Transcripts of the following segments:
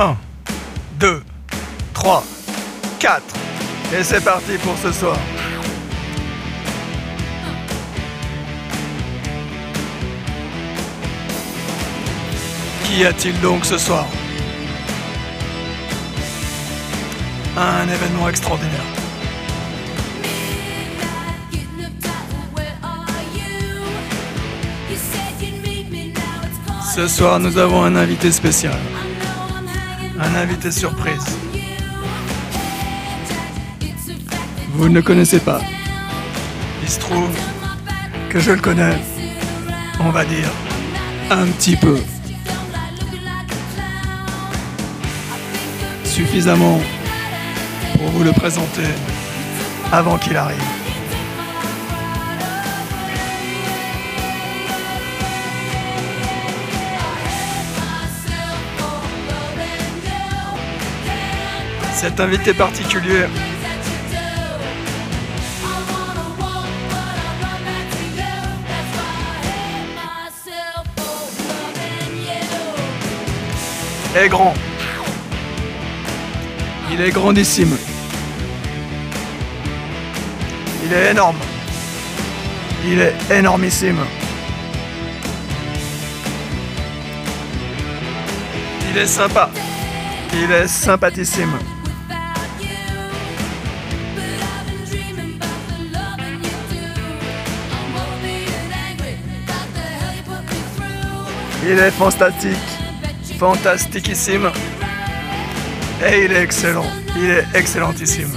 1, 2, 3, 4. Et c'est parti pour ce soir. Qu'y a-t-il donc ce soir? Un événement extraordinaire. Ce soir, nous avons un invité spécial. Un invité surprise. Vous ne le connaissez pas. Il se trouve que je le connais, on va dire, un petit peu. Suffisamment pour vous le présenter avant qu'il arrive. Cet invité particulier est grand. Il est grandissime. Il est énorme. Il est énormissime. Il est sympa. Il est sympathissime. Il est fantastique, fantastiquissime. Et il est excellent, il est excellentissime.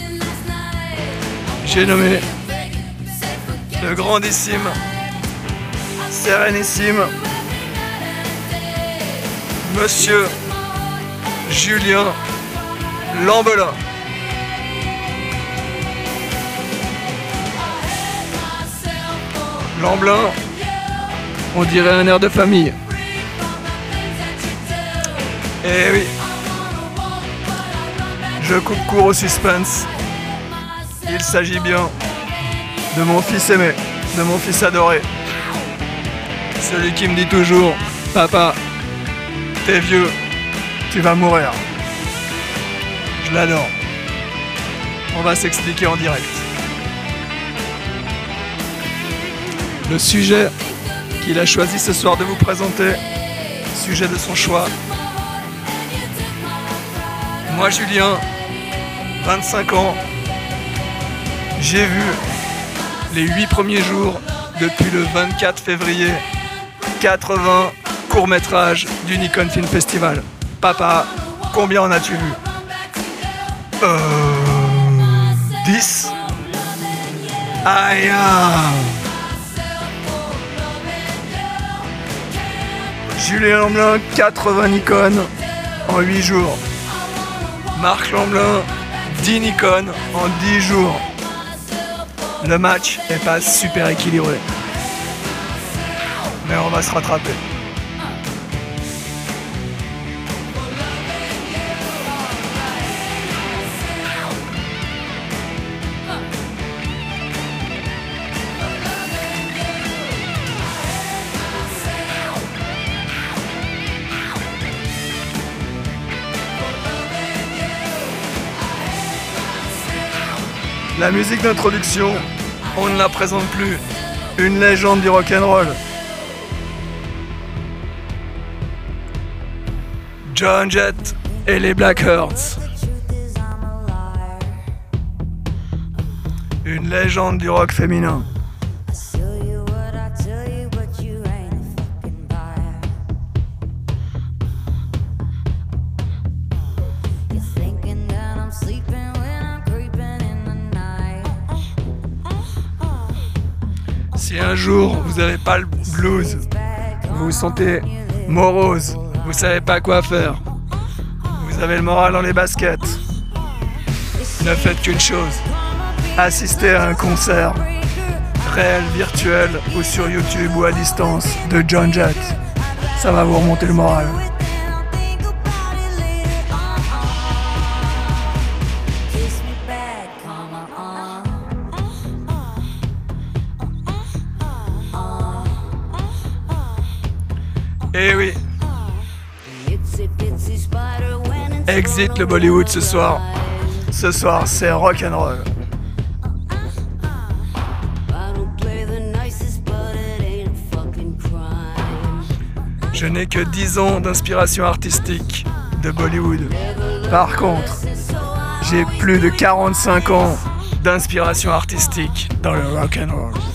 J'ai nommé le grandissime, sérénissime, Monsieur Julien Lambelin. Lamblin, on dirait un air de famille. Eh oui. Je coupe court au suspense. Il s'agit bien de mon fils aimé, de mon fils adoré. Celui qui me dit toujours, papa, t'es vieux, tu vas mourir. Je l'adore. On va s'expliquer en direct. Le sujet qu'il a choisi ce soir de vous présenter, sujet de son choix, moi, Julien, 25 ans, j'ai vu les 8 premiers jours depuis le 24 février 80 courts-métrages du Nikon Film Festival. Papa, combien en as-tu vu Euh. 10 Aïe. Julien Lamblin, 80 Nikon en 8 jours. Marc Lamblin, 10 Nikon en 10 jours. Le match est pas super équilibré. Mais on va se rattraper. La musique d'introduction, on ne la présente plus. Une légende du rock'n'roll. John Jett et les Blackhearts. Une légende du rock féminin. Vous n'avez pas le blues, vous vous sentez morose, vous savez pas quoi faire, vous avez le moral dans les baskets, ne faites qu'une chose, assistez à un concert, réel, virtuel ou sur YouTube ou à distance de John Jett. Ça va vous remonter le moral. Eh oui, Exit le Bollywood ce soir. Ce soir, c'est rock and roll. Je n'ai que 10 ans d'inspiration artistique de Bollywood. Par contre, j'ai plus de 45 ans d'inspiration artistique dans le rock and roll.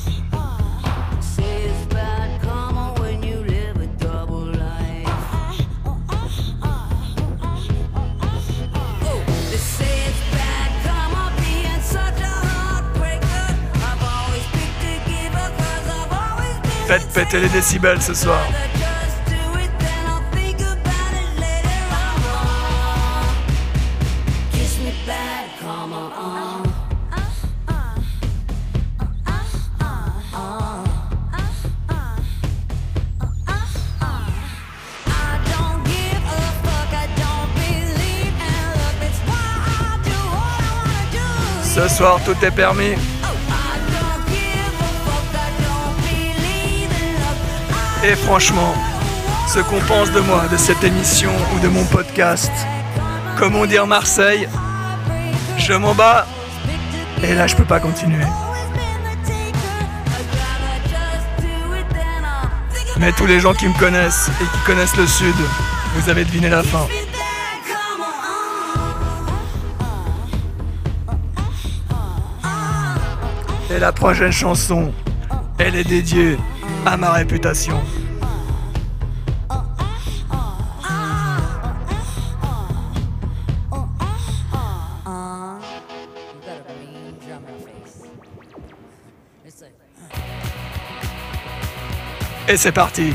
Péter les décibels ce soir. Ce soir, tout est permis. Et franchement, ce qu'on pense de moi, de cette émission ou de mon podcast, comment dire Marseille, je m'en bats. Et là, je peux pas continuer. Mais tous les gens qui me connaissent et qui connaissent le Sud, vous avez deviné la fin. Et la prochaine chanson, elle est dédiée à ma réputation. Et c'est parti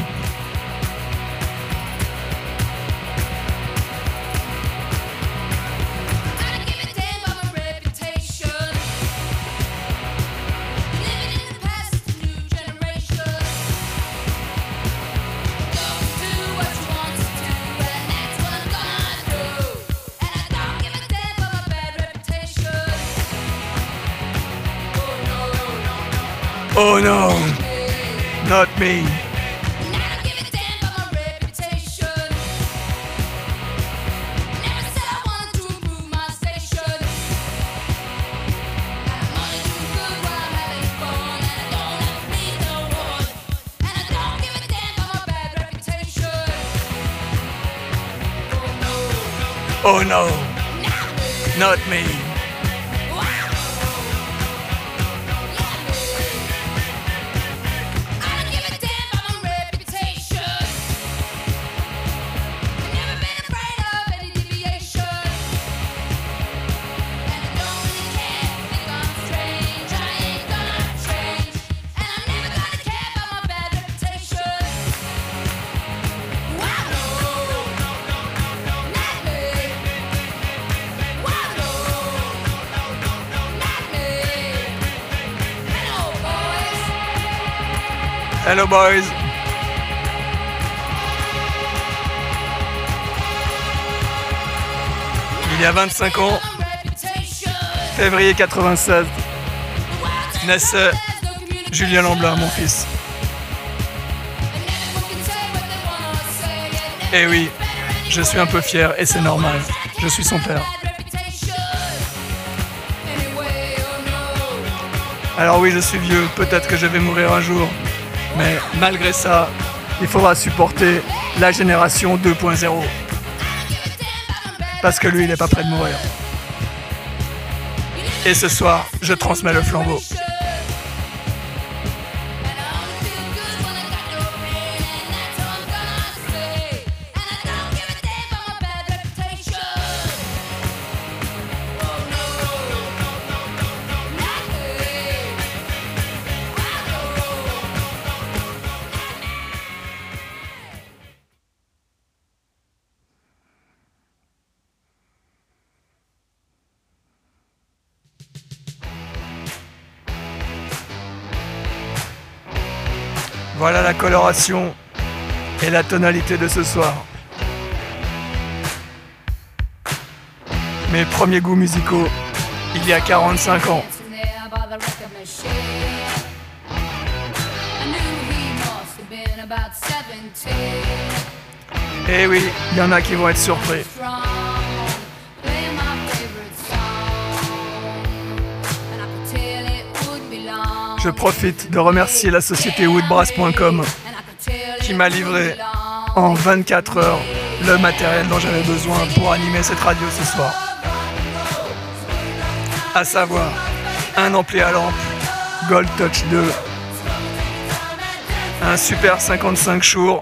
Oh no, not me. Oh no, not me. Hello boys. Il y a 25 ans, février 96, naissait Julien Lamblin, mon fils. Et oui, je suis un peu fier et c'est normal. Je suis son père. Alors oui, je suis vieux, peut-être que je vais mourir un jour. Mais malgré ça, il faudra supporter la génération 2.0. Parce que lui, il n'est pas prêt de mourir. Et ce soir, je transmets le flambeau. Voilà la coloration et la tonalité de ce soir. Mes premiers goûts musicaux, il y a 45 ans. Et oui, il y en a qui vont être surpris. Je profite de remercier la société woodbrass.com qui m'a livré en 24 heures le matériel dont j'avais besoin pour animer cette radio ce soir. À savoir un ampli à lampe Gold Touch 2, un Super 55 Shure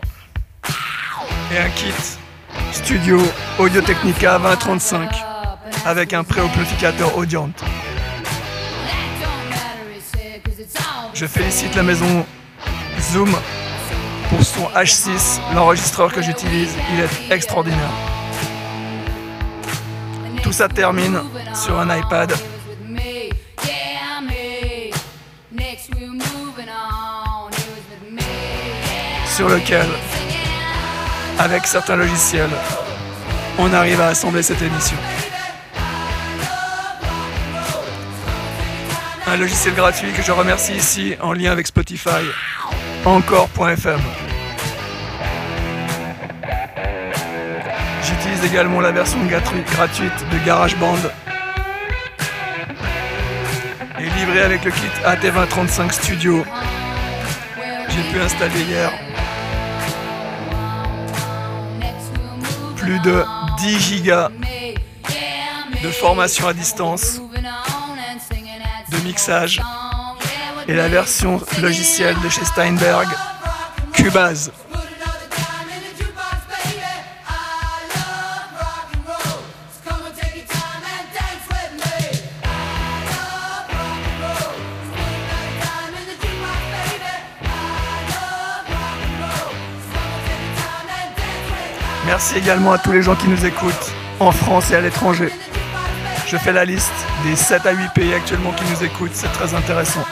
et un kit Studio Audio Technica 2035 avec un préamplificateur Audiant. Je félicite la maison Zoom pour son H6, l'enregistreur que j'utilise, il est extraordinaire. Tout ça termine sur un iPad. Sur lequel, avec certains logiciels, on arrive à assembler cette émission. Un logiciel gratuit que je remercie ici en lien avec Spotify, encore.fm. J'utilise également la version gratuite de GarageBand et livré avec le kit AT2035 Studio. J'ai pu installer hier plus de 10 gigas de formation à distance et la version logicielle de chez Steinberg, Cubase. Merci également à tous les gens qui nous écoutent en France et à l'étranger. Je fais la liste des 7 à 8 pays actuellement qui nous écoutent, c'est très intéressant.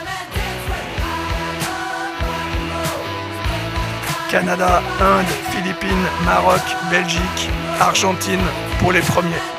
Canada, Inde, Philippines, Maroc, Belgique, Argentine pour les premiers.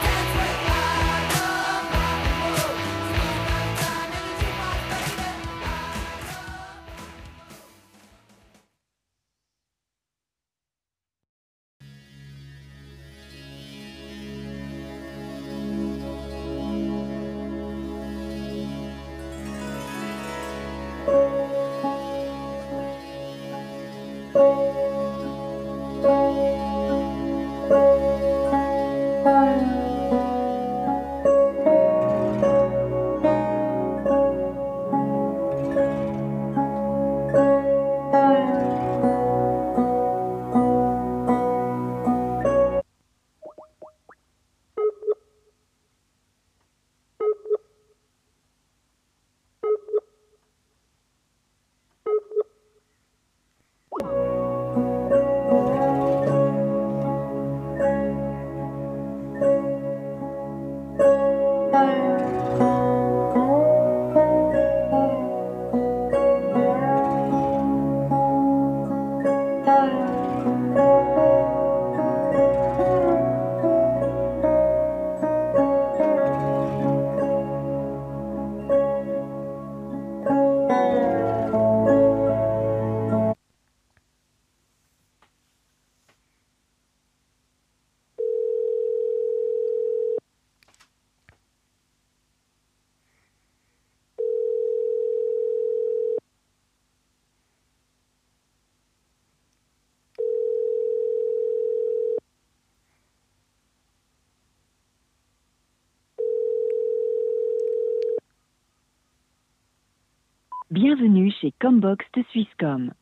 Bienvenue chez Combox de Swisscom.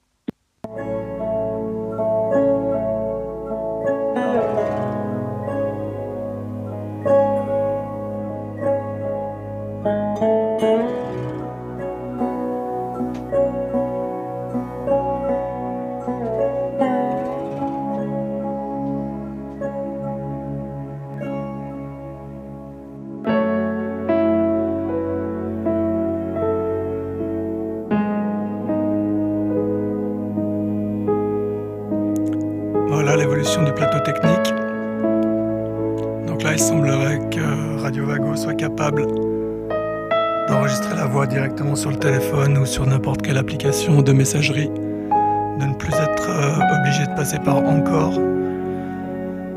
Sur le téléphone ou sur n'importe quelle application de messagerie, de ne plus être euh, obligé de passer par encore.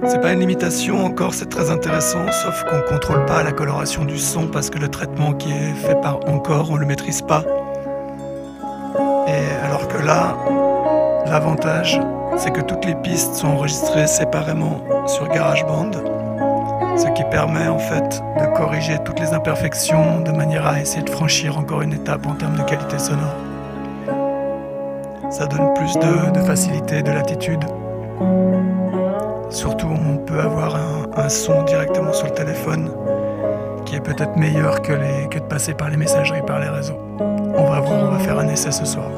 C'est pas une limitation, encore c'est très intéressant, sauf qu'on contrôle pas la coloration du son parce que le traitement qui est fait par encore on le maîtrise pas. là, l'avantage, c'est que toutes les pistes sont enregistrées séparément sur GarageBand, ce qui permet en fait de corriger toutes les imperfections de manière à essayer de franchir encore une étape en termes de qualité sonore. Ça donne plus de, facilité, de latitude. Surtout, on peut avoir un, son directement sur le téléphone qui est peut-être meilleur que, de passer par les messageries, par les réseaux. On va voir, on va faire un essai ce soir.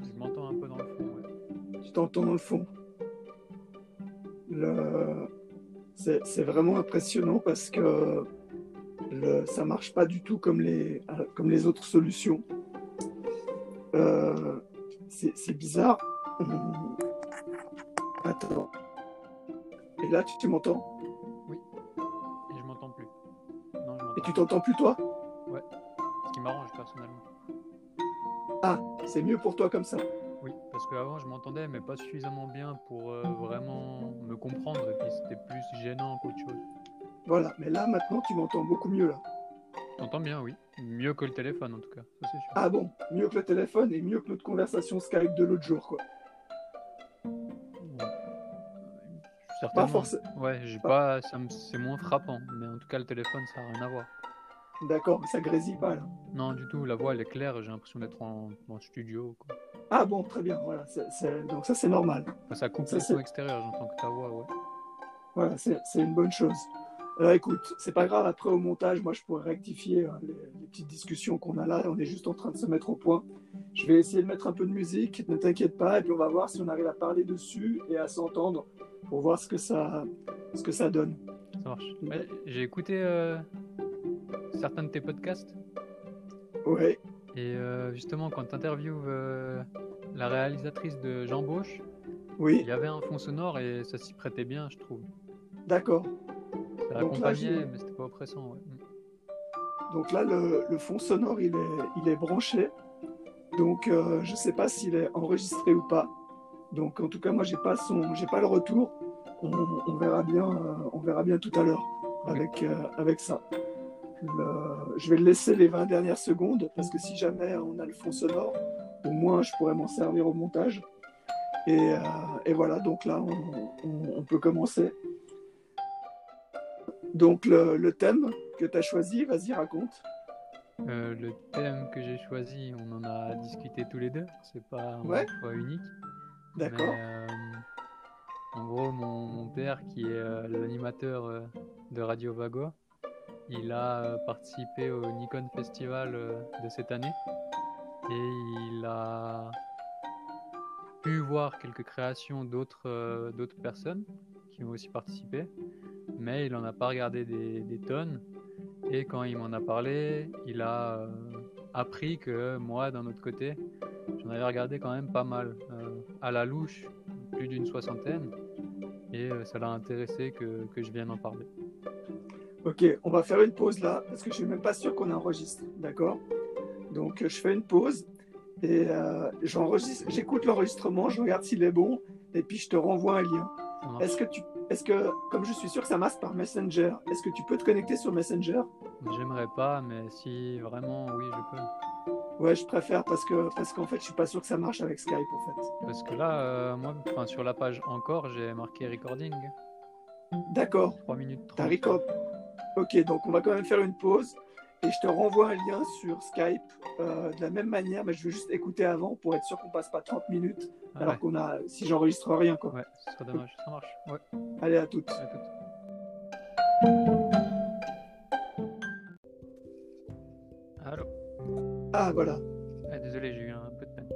Je m'entends un peu dans le fond. Tu t'entends dans le fond. C'est vraiment impressionnant parce que le... ça marche pas du tout comme les, comme les autres solutions. Euh, c'est bizarre. Attends. Et là, tu, m'entends? Oui. Et je m'entends plus. Et tu t'entends plus toi? C'est mieux pour toi comme ça. Oui, parce qu'avant je m'entendais, mais pas suffisamment bien pour euh, vraiment me comprendre, et puis c'était plus gênant qu'autre chose. Voilà, mais là maintenant tu m'entends beaucoup mieux là. T'entends bien, oui. Mieux que le téléphone en tout cas, ça c'est sûr. Ah bon, mieux que le téléphone et mieux que notre conversation Skype de l'autre jour, quoi. Certainement. Pas forcément. Ouais, j'ai pas, c'est moins frappant, mais en tout cas le téléphone ça n'a rien à voir. D'accord, mais ça grésille pas là. Non, du tout, la voix elle est claire, j'ai l'impression d'être en, studio. Quoi. Ah bon, très bien, voilà. Donc ça c'est normal. ça coupe le son extérieur, j'entends que ta voix, ouais. Voilà, c'est une bonne chose. Alors écoute, c'est pas grave, après au montage, moi je pourrais rectifier hein, les, petites discussions qu'on a là, on est juste en train de se mettre au point. Je vais essayer de mettre un peu de musique, ne t'inquiète pas, et puis on va voir si on arrive à parler dessus et à s'entendre pour voir ce que ça, ce que ça donne. Ça marche. J'ai écouté euh, certains de tes podcasts. Ouais. Et euh, justement, quand tu interviews euh, la réalisatrice de Jean Bauche, oui. il y avait un fond sonore et ça s'y prêtait bien, je trouve. D'accord. Ça accompagnait, mais c'était pas oppressant. Donc là, le, fond sonore, il est, il est branché. Donc, euh, je ne sais pas s'il est enregistré ou pas. Donc, en tout cas, moi, j'ai pas son, j'ai pas le retour. On, on verra bien, euh, on verra bien tout à l'heure avec, avec ça. Le- je vais le laisser les 20 dernières secondes parce que si jamais on a le fond sonore, au moins je pourrais m'en servir au montage. Et, euh, et voilà, donc là, on, on- on peut commencer. Donc, le, le thème que tu as choisi, vas-y, raconte. Euh, le thème que j'ai choisi, on en a discuté tous les deux. C'est pas un Ouais. unique. D'accord. Euh, en gros, mon, mon père, qui est euh, l'animateur euh, de Radio Vago, il a euh, participé au Nikon Festival euh, de cette année et il a pu voir quelques créations d'autres euh, personnes qui ont aussi participé, mais il n'en a pas regardé des, tonnes. Et quand il m'en a parlé, il a appris que moi, d'un autre côté, j'en avais regardé quand même pas mal, à la louche, plus d'une soixantaine, et ça l'a intéressé que, que je vienne en parler. Ok, on va faire une pause là, parce que je suis même pas sûr qu'on enregistre, d'accord? Donc je fais une pause et euh, j'enregistre, j'écoute l'enregistrement, je regarde s'il est bon, et puis je te renvoie un lien. Est-ce que tu, est-ce que, comme je suis sûr que ça marche par Messenger, est-ce que tu peux te connecter sur Messenger? J'aimerais pas, mais si vraiment, oui, je peux. Ouais, je préfère parce que, parce qu'en fait, je suis pas sûr que ça marche avec Skype en fait. Parce que là, euh, moi, enfin, sur la page encore, j'ai marqué recording, D'accord, 3 minutes 30. t'as record. Ok, donc on va quand même faire une pause et je te renvoie un lien sur Skype euh, de la même manière, mais je veux juste écouter avant pour être sûr qu'on passe pas 30 minutes Ah alors ouais. qu'on a, si j'enregistre rien quoi. Ouais, ce serait dommage. Ça marche. Ouais, Allez, à toutes. à toutes. Allô Ah, voilà. Ah, Désolé, j'ai eu un peu de peine.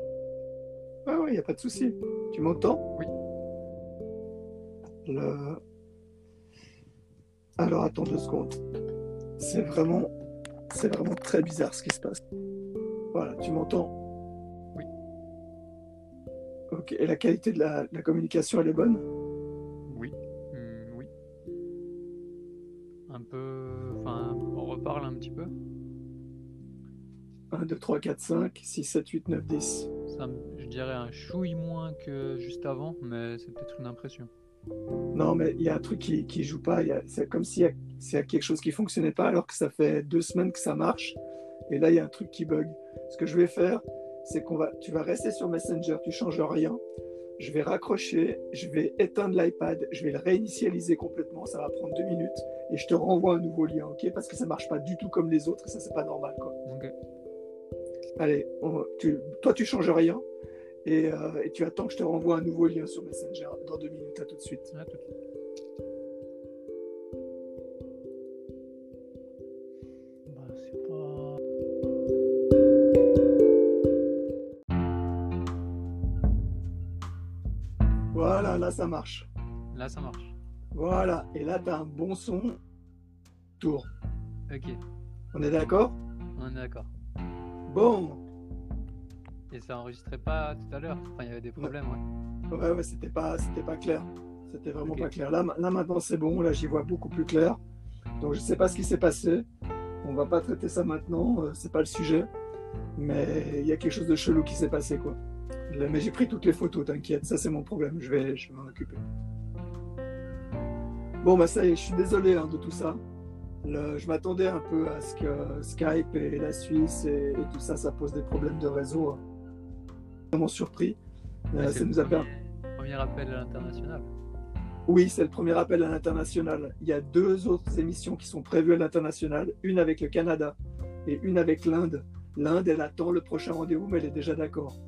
Ah oui, il n'y a pas de souci. Tu m'entends? Oui. Le... Alors, attends deux secondes. C'est vraiment... C'est vraiment très bizarre ce qui se passe. Voilà, tu m'entends? Oui. Ok, et la qualité de la, communication, elle est bonne? Oui, Hmm, oui. Un peu. Enfin, on reparle un petit peu? 1, 2, 3, 4, 5, 6, 7, 8, 9, 10. Ça me- je dirais un chouille moins que juste avant, mais c'est peut-être une impression. Non, mais il y a un truc qui, qui joue pas. C'est comme s'il y, a- s'il y a quelque chose qui fonctionnait pas alors que ça fait deux semaines que ça marche. Et là, il y a un truc qui bug. Ce que je vais faire, c'est qu'on va, tu vas rester sur Messenger, tu changes rien. Je vais raccrocher, je vais éteindre l'iPad, je vais le réinitialiser complètement. Ça va prendre deux minutes et je te renvoie un nouveau lien, ok Parce que ça marche pas du tout comme les autres et ça, c'est pas normal, quoi. Allez, on- tu- toi, tu changes rien et, euh, et tu attends que je te renvoie un nouveau lien sur Messenger dans deux minutes. À tout de suite. À tout de suite. Bah. Voilà, là, ça marche. Là, ça marche. Voilà, et là, tu as un bon son. Tour. Ok, On est d'accord? On est d'accord. Bon. Et ça enregistrait pas tout à l'heure. Enfin, il y avait des problèmes, ouais. Ouais, ouais, c'était pas, c'était pas clair. C'était vraiment pas clair. Là, là maintenant, c'est bon. Là, j'y vois beaucoup plus clair. Donc, je sais pas ce qui s'est passé. On va pas traiter ça maintenant. euh, c'est pas le sujet. Mais il y a quelque chose de chelou qui s'est passé, quoi. Mais j'ai pris toutes les photos, t'inquiète. Ça, c'est mon problème. Je vais, je vais m'en occuper. Bon, bah, ça y est, je suis désolé hein, de tout ça. Le- je m'attendais un peu à ce que Skype et la Suisse et, et tout ça, ça pose des problèmes de réseau. Vraiment surpris. Euh, Ouais, ça nous a premier, premier appel à l'international. Oui, c'est le premier appel à l'international. Il y a deux autres émissions qui sont prévues à l'international, une avec le Canada et une avec l'Inde. L'Inde, elle attend le prochain rendez-vous, mais elle est déjà d'accord.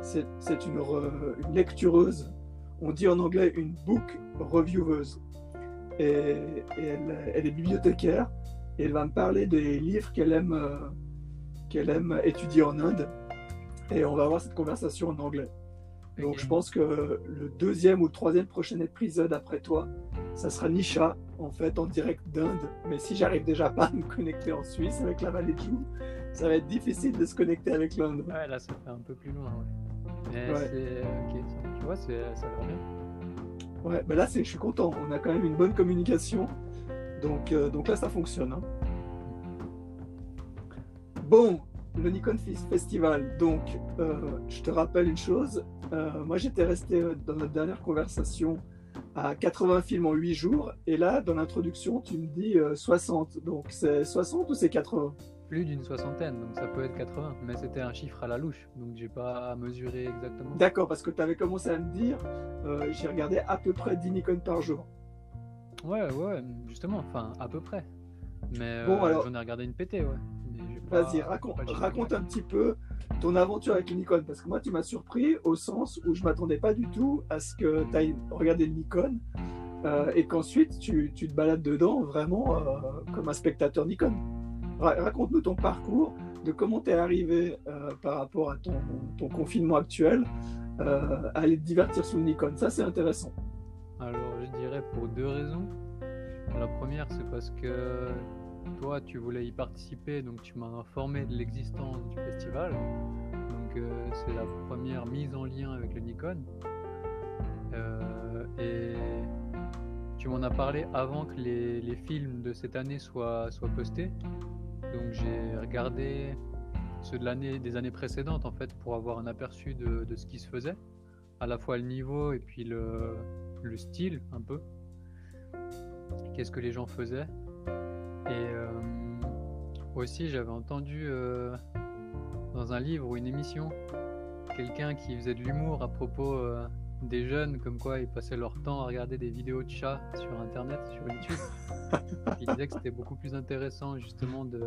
C'est une, re- une lectureuse, on dit en anglais une book revieweuse. Et, et elle, elle est bibliothécaire et elle va me parler des livres qu'elle aime, euh, qu'elle aime étudier en Inde. Et on va avoir cette conversation en anglais. Donc je pense que le deuxième ou le troisième prochain épisode après toi, ça sera Nisha, en fait, en direct d'Inde. Mais si j'arrive déjà pas à me connecter en Suisse avec la vallée de Joux, ça va être difficile de se connecter avec l'Inde. Ouais, là, ça fait un peu plus loin, ouais. Mais Ouais. c'est. Ok, tu vois, ça a l'air bien. Ouais, mais là, c'est, je suis content. On a quand même une bonne communication. Donc, euh, donc là, ça fonctionne. hein. Bon, le Nikon Festival. Donc, euh, je te rappelle une chose. Euh, moi, j'étais resté dans notre dernière conversation à 80 films en 8 jours. Et là, dans l'introduction, tu me dis 60. Donc, c'est 60 ou c'est 80 Plus d'une soixantaine, donc ça peut être 80. Mais c'était un chiffre à la louche, donc j'ai pas mesuré exactement. D'accord, parce que tu avais commencé à me dire, j'ai regardé à peu près 10 Nikon par jour. Ouais, ouais, justement, enfin, à peu près. Mais Bon, alors- j'en ai regardé une pétée, ouais. Vas-y, pas- raconte, un petit peu ton aventure avec le Nikon. Parce que moi, tu m'as surpris au sens où je m'attendais pas du tout à ce que tu ailles regarder le Nikon euh, et qu'ensuite tu, tu te balades dedans vraiment euh, comme un spectateur Nikon. Ra- Raconte-nous ton parcours, de comment tu es arrivé euh, par rapport à ton, ton confinement actuel à aller te divertir sous le Nikon. Ça, c'est intéressant. Alors, je dirais pour deux raisons. La première, c'est parce que toi, tu voulais y participer, donc tu m'as informé de l'existence du festival. Donc, euh, c'est la première mise en lien avec le Nikon. Euh, et tu m'en as parlé avant que les, films de cette année soient, postés. Donc, j'ai regardé ceux de l'année, des années précédentes, en fait, pour avoir un aperçu de, ce qui se faisait. À la fois le niveau et puis le style un peu. Qu'est-ce que les gens faisaient. Et euh, aussi, j'avais entendu euh, dans un livre ou une émission quelqu'un qui faisait de l'humour à propos euh, des jeunes, comme quoi ils passaient leur temps à regarder des vidéos de chats sur internet, sur YouTube. Il disait que c'était beaucoup plus intéressant justement de.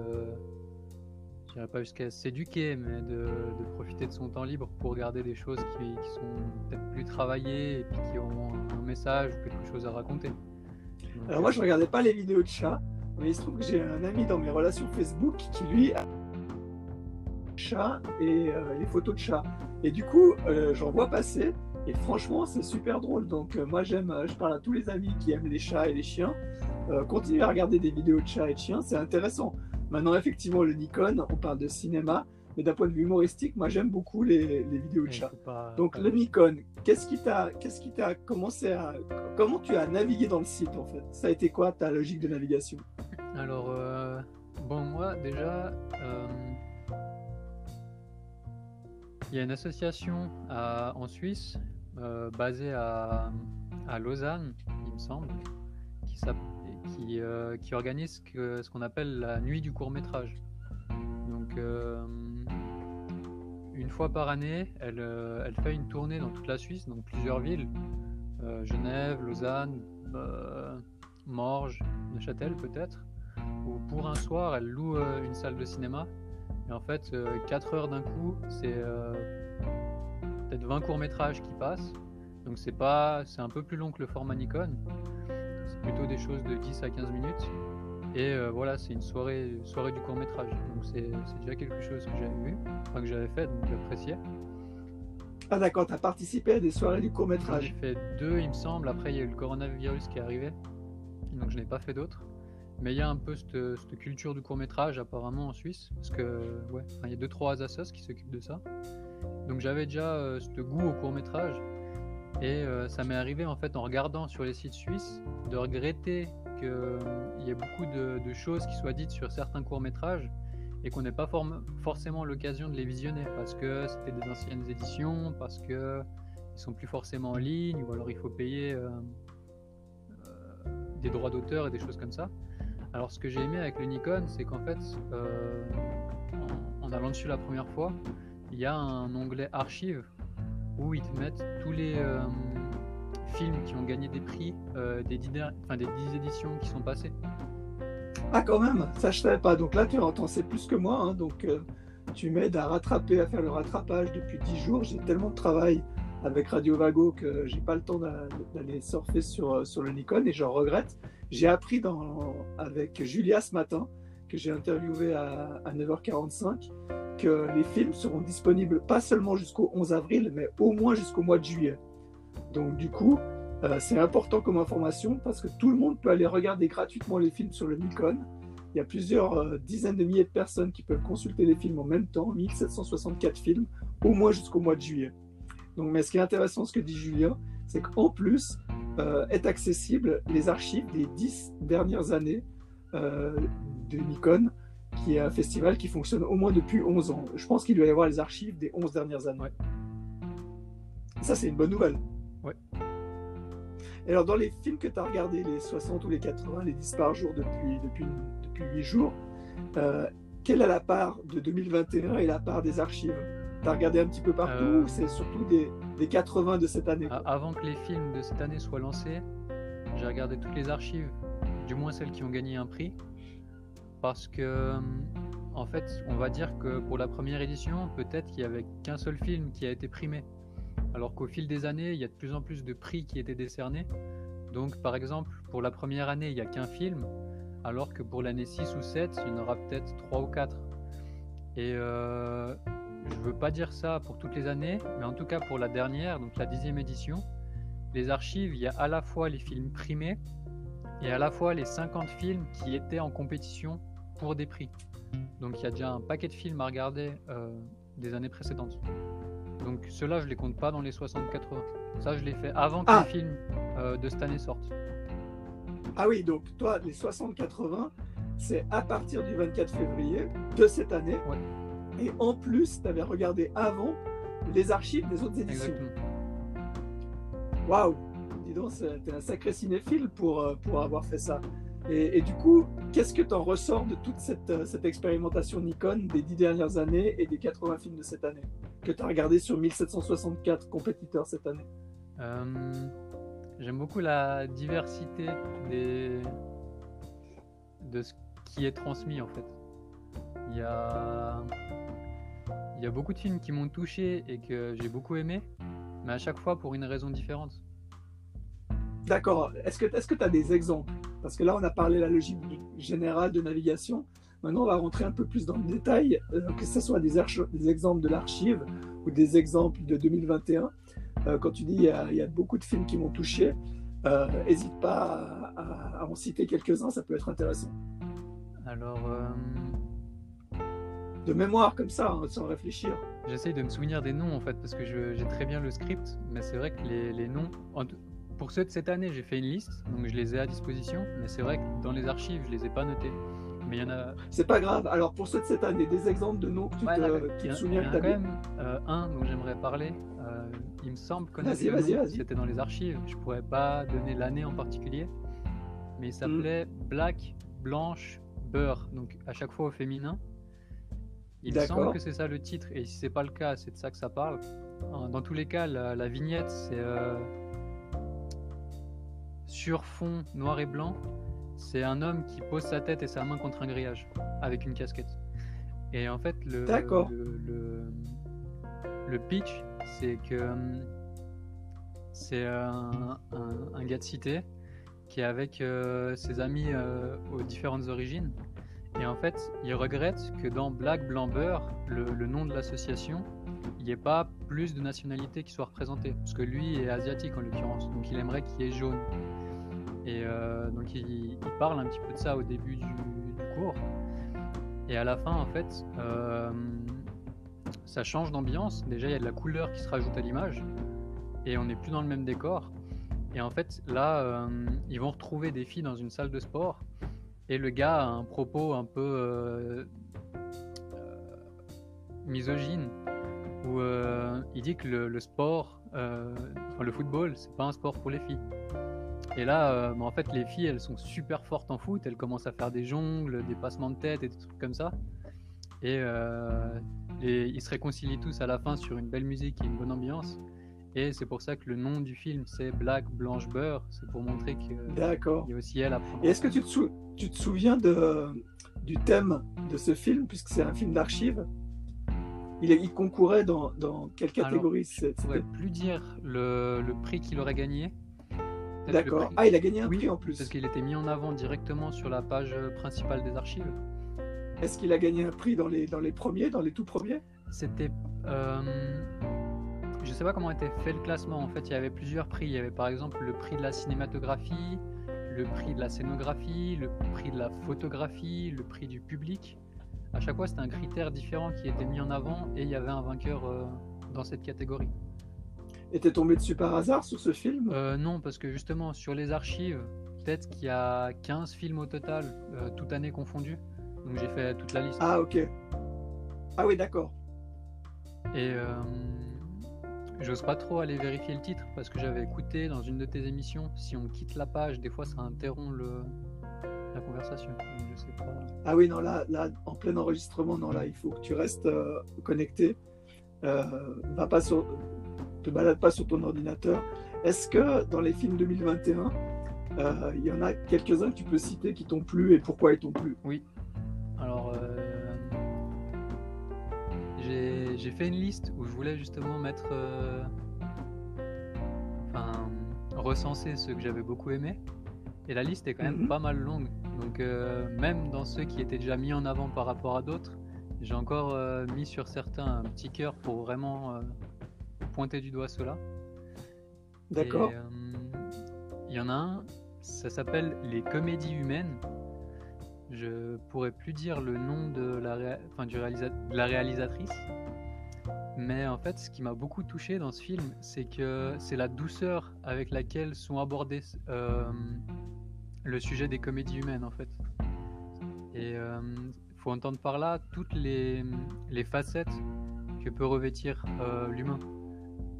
Je dirais pas jusqu'à s'éduquer, mais de, de profiter de son temps libre pour regarder des choses qui, qui sont peut-être plus travaillées et puis qui ont un message ou quelque chose à raconter. Donc, Alors moi, je regardais pas les vidéos de chats, il se trouve que j'ai un ami dans mes relations Facebook qui lui a chat et euh, les photos de chats. Et du coup, euh, j'en vois passer et franchement, c'est super drôle. Donc euh, moi, j'aime, je parle à tous les amis qui aiment les chats et les chiens. Continuez à regarder des vidéos de chats et de chiens, c'est intéressant. Maintenant, effectivement, le Nikon, on parle de cinéma, mais d'un point de vue humoristique, moi, j'aime beaucoup les, les vidéos de pas- Donc pas- le Nikon, qu'est-ce qui t'a, qu'est-ce qui t'a commencé à, comment tu as navigué dans le site en fait? Ça a été quoi ta logique de navigation? Alors, euh, bon, moi, déjà, euh, il y a une association à- en Suisse, euh, basée à, à Lausanne, il me semble, qui, qui, euh, qui organise ce que- ce qu'on appelle la nuit du court métrage. Donc, euh, une fois par année, elle, euh, elle fait une tournée dans toute la Suisse, donc plusieurs villes, euh, Genève, Lausanne, euh, Morges, Neuchâtel peut-être où pour un soir, elle loue une salle de cinéma. Et en fait, 4 heures d'un coup, c'est peut-être 20 courts-métrages qui passent. Donc c'est pas, c'est un peu plus long que le format Nikon. C'est plutôt des choses de 10 à 15 minutes. Et euh, voilà, c'est une soirée, soirée du court-métrage. Donc c'est déjà quelque chose que j'avais vu, enfin que j'avais fait, donc j'appréciais. Ah d'accord, tu as participé à des soirées du court J'en ai métrage. fait deux, il me semble. Après, il y a eu le coronavirus qui est arrivé. Donc, je n'ai pas fait d'autres. Mais il y a un peu cette, cette culture du court-métrage, apparemment, en Suisse. Parce que, ouais, enfin, il y a deux, trois assos qui s'occupent de ça. Donc, j'avais déjà euh, ce goût au court-métrage. Et euh, ça m'est arrivé, en fait, en regardant sur les sites suisses, de regretter qu'il y ait beaucoup de, choses qui soient dites sur certains courts-métrages et qu'on n'ait pas forcément l'occasion de les visionner parce que c'était des anciennes éditions, parce que ils sont plus forcément en ligne, ou alors il faut payer euh, euh, des droits d'auteur et des choses comme ça. Alors ce que j'ai aimé avec le Nikon, c'est qu'en fait, euh, en, en allant dessus la première fois, il y a un onglet archives où ils te mettent tous les euh, films qui ont gagné des prix euh, des, dix, der- enfin, des 10 éditions qui sont passées. Ah quand même, ça je savais pas. Donc là tu en sais plus que moi. hein. Donc euh, tu m'aides à rattraper, à faire le rattrapage depuis 10 jours. J'ai tellement de travail avec Radio Vago que j'ai pas le temps d'a- d'aller surfer sur, euh, sur le Nikon et j'en regrette. J'ai appris avec Julia ce matin, que j'ai interviewé à, à 9h45, que les films seront disponibles pas seulement jusqu'au 11 avril, mais au moins jusqu'au mois de juillet. Donc du coup, euh, c'est important comme information parce que tout le monde peut aller regarder gratuitement les films sur le Nikon. Il y a plusieurs euh, dizaines de milliers de personnes qui peuvent consulter les films en même temps, 1764 films, au moins jusqu'au mois de juillet. Donc, mais ce qui est intéressant, ce que dit Julien, c'est qu'en plus, euh, est accessible les archives des 10 dernières années euh, de Nikon qui est un festival qui fonctionne au moins depuis 11 ans. Je pense qu'il doit y avoir les archives des 11 dernières années. Ça, c'est une bonne nouvelle. Et alors, dans les films que tu as regardés, les 60 ou les 80, les 10 par jour depuis, depuis, depuis 8 jours, euh, quelle est la part de 2021 et la part des archives? Tu as regardé un petit peu partout Euh, ou c'est surtout des, des 80 de cette année Avant que les films de cette année soient lancés, j'ai regardé toutes les archives, du moins celles qui ont gagné un prix. Parce que, euh, en fait, on va dire que pour la première édition, peut-être qu'il n'y avait qu'un seul film qui a été primé. Alors qu'au fil des années, il y a de plus en plus de prix qui étaient décernés. Donc, par exemple, pour la première année, il n'y a qu'un film, alors que pour l'année 6 ou 7, il y en aura peut-être 3 ou 4. Et euh, je veux pas dire ça pour toutes les années, mais en tout cas pour la dernière, donc la dixième édition, les archives, il y a à la fois les films primés et à la fois les 50 films qui étaient en compétition pour des prix. Donc il y a déjà un paquet de films à regarder euh, des années précédentes. Donc ceux-là, je les compte pas dans les 60-80. Ça, je l'ai fait avant que Ah. les films euh, de cette année sortent. Ah oui, donc toi, les 60-80, c'est à partir du 24 février de cette année. Ouais. Et en plus, tu avais regardé avant les archives des autres éditions. Waouh Dis donc, t'es un sacré cinéphile pour, euh, pour avoir fait ça. Et, du coup, qu'est-ce que tu en ressors de toute cette, euh, cette expérimentation Nikon des dix dernières années et des 80 films de cette année que tu as regardé sur 1764 compétiteurs cette année? Euh, J'aime beaucoup la diversité de ce qui est transmis en fait. Il y a... Il y a beaucoup de films qui m'ont touché et que j'ai beaucoup aimé, mais à chaque fois pour une raison différente. D'accord. Est-ce que tu as des exemples? Parce que là, on a parlé de la logique générale de navigation. Maintenant, on va rentrer un peu plus dans le détail, euh, que ce soit des, exemples de l'archive ou des exemples de 2021. Euh, quand tu dis il y, a, il y a beaucoup de films qui m'ont touché, n'hésite pas à, à- à en citer quelques-uns, ça peut être intéressant. Alors, euh, De mémoire, comme ça, hein, sans réfléchir. j'essaye de me souvenir des noms en fait, parce que j'ai très bien le script, mais c'est vrai que les, les noms... Pour ceux de cette année, j'ai fait une liste, donc je les ai à disposition, mais c'est vrai que dans les archives, je les ai pas notés. Mais il y en a, C'est pas grave. Alors, pour ceux de cette année, des exemples de noms que tu Ouais, te, tu te en- souviens que a tu quand même euh, un dont j'aimerais parler. Euh, il me semble connaître Vas-y, le vas-y, nom, vas-y. C'était dans les archives. Je pourrais pas donner l'année en particulier, mais il s'appelait Mm. Black, Blanche, Beurre. Donc à chaque fois au féminin. Il me semble que c'est ça le titre, et si c'est pas le cas, c'est de ça que ça parle. Dans tous les cas, la, la vignette c'est euh, sur fond noir et blanc. C'est un homme qui pose sa tête et sa main contre un grillage avec une casquette. Et en fait, le, le, le, le pitch, c'est que hum, c'est un, un, un gars de cité qui est avec euh, ses amis euh, aux différentes origines. Et en fait, il regrette que dans Black Blanc Beurre, le, nom de l'association, il n'y ait pas plus de nationalités qui soient représentées. Parce que lui est asiatique en l'occurrence, donc il aimerait qu'il y ait jaune. Et euh, donc il, parle un petit peu de ça au début du, du cours. Et à la fin, en fait, euh, ça change d'ambiance. Déjà, il y a de la couleur qui se rajoute à l'image. Et on n'est plus dans le même décor. Et en fait, là, euh, ils vont retrouver des filles dans une salle de sport. Et le gars a un propos un peu euh, euh, misogyne. Où euh, il dit que le, sport, enfin, le football, c'est pas un sport pour les filles. Et là, bah, en fait, les filles, elles sont super fortes en foot. Elles commencent à faire des jongles, des passements de tête et des trucs comme ça. Et, et ils se réconcilient tous à la fin sur une belle musique et une bonne ambiance. Et c'est pour ça que le nom du film, c'est Black Blanche Beurre. C'est pour montrer qu'il D'accord. y a aussi elle à prendre. Et est-ce que tu te, sou- tu te souviens de, du thème de ce film, puisque c'est un film d'archives? Il, il concourait dans, dans quelle catégorie c'est- Je pourrais plus dire le, le prix qu'il aurait gagné. Peut-être D'accord. prix- Ah, il a gagné un Oui, prix en plus. Parce qu'il était mis en avant directement sur la page principale des archives. Est-ce qu'il a gagné un prix dans les, dans les premiers, dans les tout premiers? C'était. euh, je sais pas comment était fait le classement. En fait, il y avait plusieurs prix. Il y avait par exemple le prix de la cinématographie, le prix de la scénographie, le prix de la photographie, le prix du public. À chaque fois, c'était un critère différent qui était mis en avant et il y avait un vainqueur euh, dans cette catégorie. Et t'es tombé dessus par hasard sur ce film? Euh, non, parce que justement, sur les archives, peut-être qu'il y a 15 films au total, euh, toute année confondue. Donc j'ai fait toute la liste. Ah, ok. Ah oui, d'accord. Et j'ose pas trop aller vérifier le titre parce que j'avais écouté dans une de tes émissions, si on quitte la page, des fois ça interrompt le, la conversation. Donc je sais pas. Ah oui, non, là, là, en plein enregistrement, non, là, il faut que tu restes euh, connecté. Euh, va pas sur, te balade pas sur ton ordinateur. Est-ce que dans les films 2021, euh, il y en a quelques-uns que tu peux citer qui t'ont plu et pourquoi ils t'ont plu? Oui. Alors, euh, j'ai fait une liste où je voulais justement mettre. euh, Enfin, recenser ceux que j'avais beaucoup aimés. Et la liste est quand même Mhm. pas mal longue. Donc, euh, même dans ceux qui étaient déjà mis en avant par rapport à d'autres, j'ai encore euh, mis sur certains un petit cœur pour vraiment pointer du doigt ceux-là. D'accord Il y en a un, ça s'appelle Les comédies humaines. Je pourrais plus dire le nom de la, enfin, du réalisa- de la réalisatrice. Mais en fait, ce qui m'a beaucoup touché dans ce film, c'est que c'est la douceur avec laquelle sont abordés euh, le sujet des comédies humaines, en fait. Et il faut entendre par là toutes les, les facettes que peut revêtir euh, l'humain